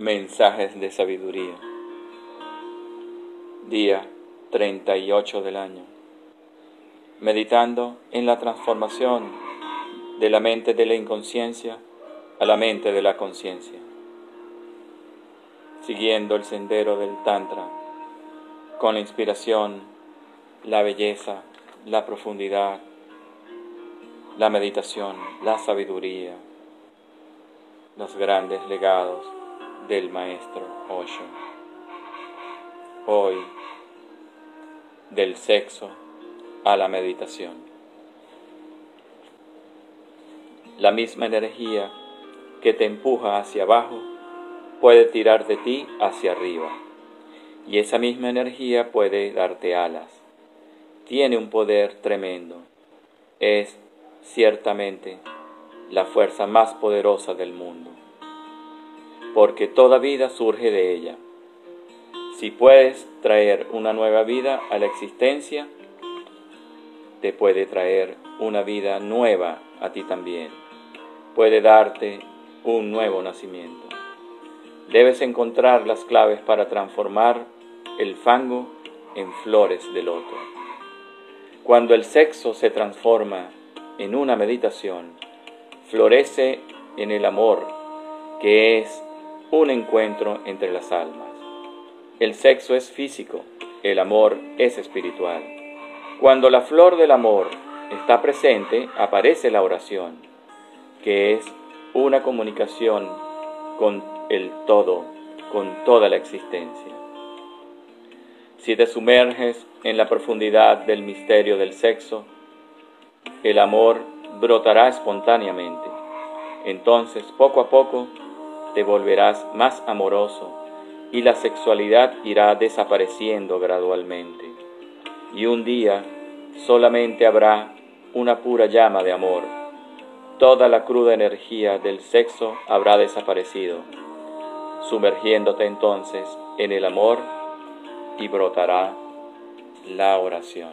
Mensajes de sabiduría. Día 38 del año. Meditando en la transformación de la mente de la inconsciencia a la mente de la conciencia. Siguiendo el sendero del Tantra con la inspiración, la belleza, la profundidad, la meditación, la sabiduría, los grandes legados del maestro Osho. Hoy, del sexo a la meditación. La misma energía que te empuja hacia abajo puede tirar de ti hacia arriba. Y esa misma energía puede darte alas. Tiene un poder tremendo. Es ciertamente la fuerza más poderosa del mundo porque toda vida surge de ella. Si puedes traer una nueva vida a la existencia, te puede traer una vida nueva a ti también. Puede darte un nuevo nacimiento. Debes encontrar las claves para transformar el fango en flores de loto. Cuando el sexo se transforma en una meditación, florece en el amor, que es un encuentro entre las almas. El sexo es físico, el amor es espiritual. Cuando la flor del amor está presente, aparece la oración, que es una comunicación con el todo, con toda la existencia. Si te sumerges en la profundidad del misterio del sexo, el amor brotará espontáneamente. Entonces, poco a poco, te volverás más amoroso y la sexualidad irá desapareciendo gradualmente. Y un día solamente habrá una pura llama de amor. Toda la cruda energía del sexo habrá desaparecido, sumergiéndote entonces en el amor y brotará la oración.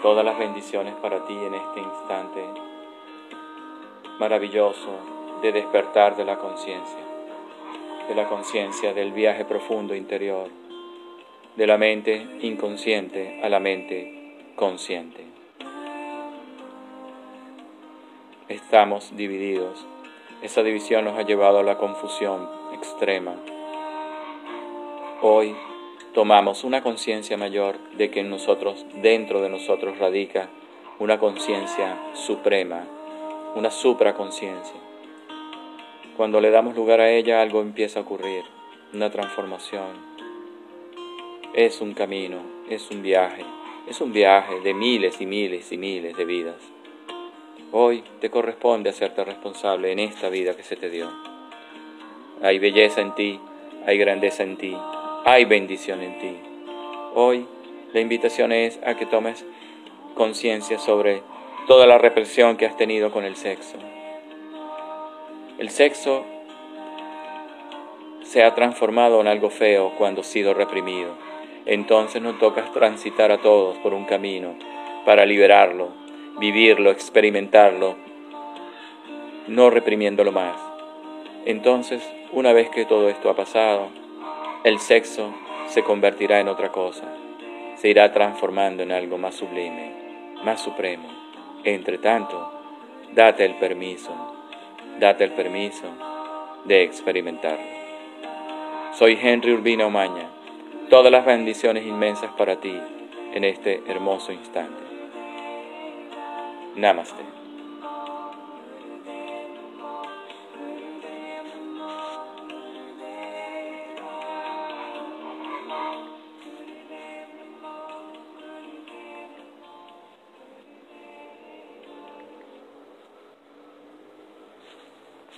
Todas las bendiciones para ti en este instante maravilloso de despertar de la conciencia, de la conciencia del viaje profundo interior, de la mente inconsciente a la mente consciente. Estamos divididos. Esa división nos ha llevado a la confusión extrema. Hoy tomamos una conciencia mayor de que en nosotros, dentro de nosotros, radica una conciencia suprema una supraconciencia. Cuando le damos lugar a ella, algo empieza a ocurrir, una transformación. Es un camino, es un viaje, es un viaje de miles y miles y miles de vidas. Hoy te corresponde hacerte responsable en esta vida que se te dio. Hay belleza en ti, hay grandeza en ti, hay bendición en ti. Hoy la invitación es a que tomes conciencia sobre toda la represión que has tenido con el sexo. El sexo se ha transformado en algo feo cuando ha sido reprimido. Entonces nos toca transitar a todos por un camino para liberarlo, vivirlo, experimentarlo, no reprimiéndolo más. Entonces, una vez que todo esto ha pasado, el sexo se convertirá en otra cosa, se irá transformando en algo más sublime, más supremo. Entre tanto, date el permiso, date el permiso de experimentarlo. Soy Henry Urbina Omaña. Todas las bendiciones inmensas para ti en este hermoso instante. Namaste.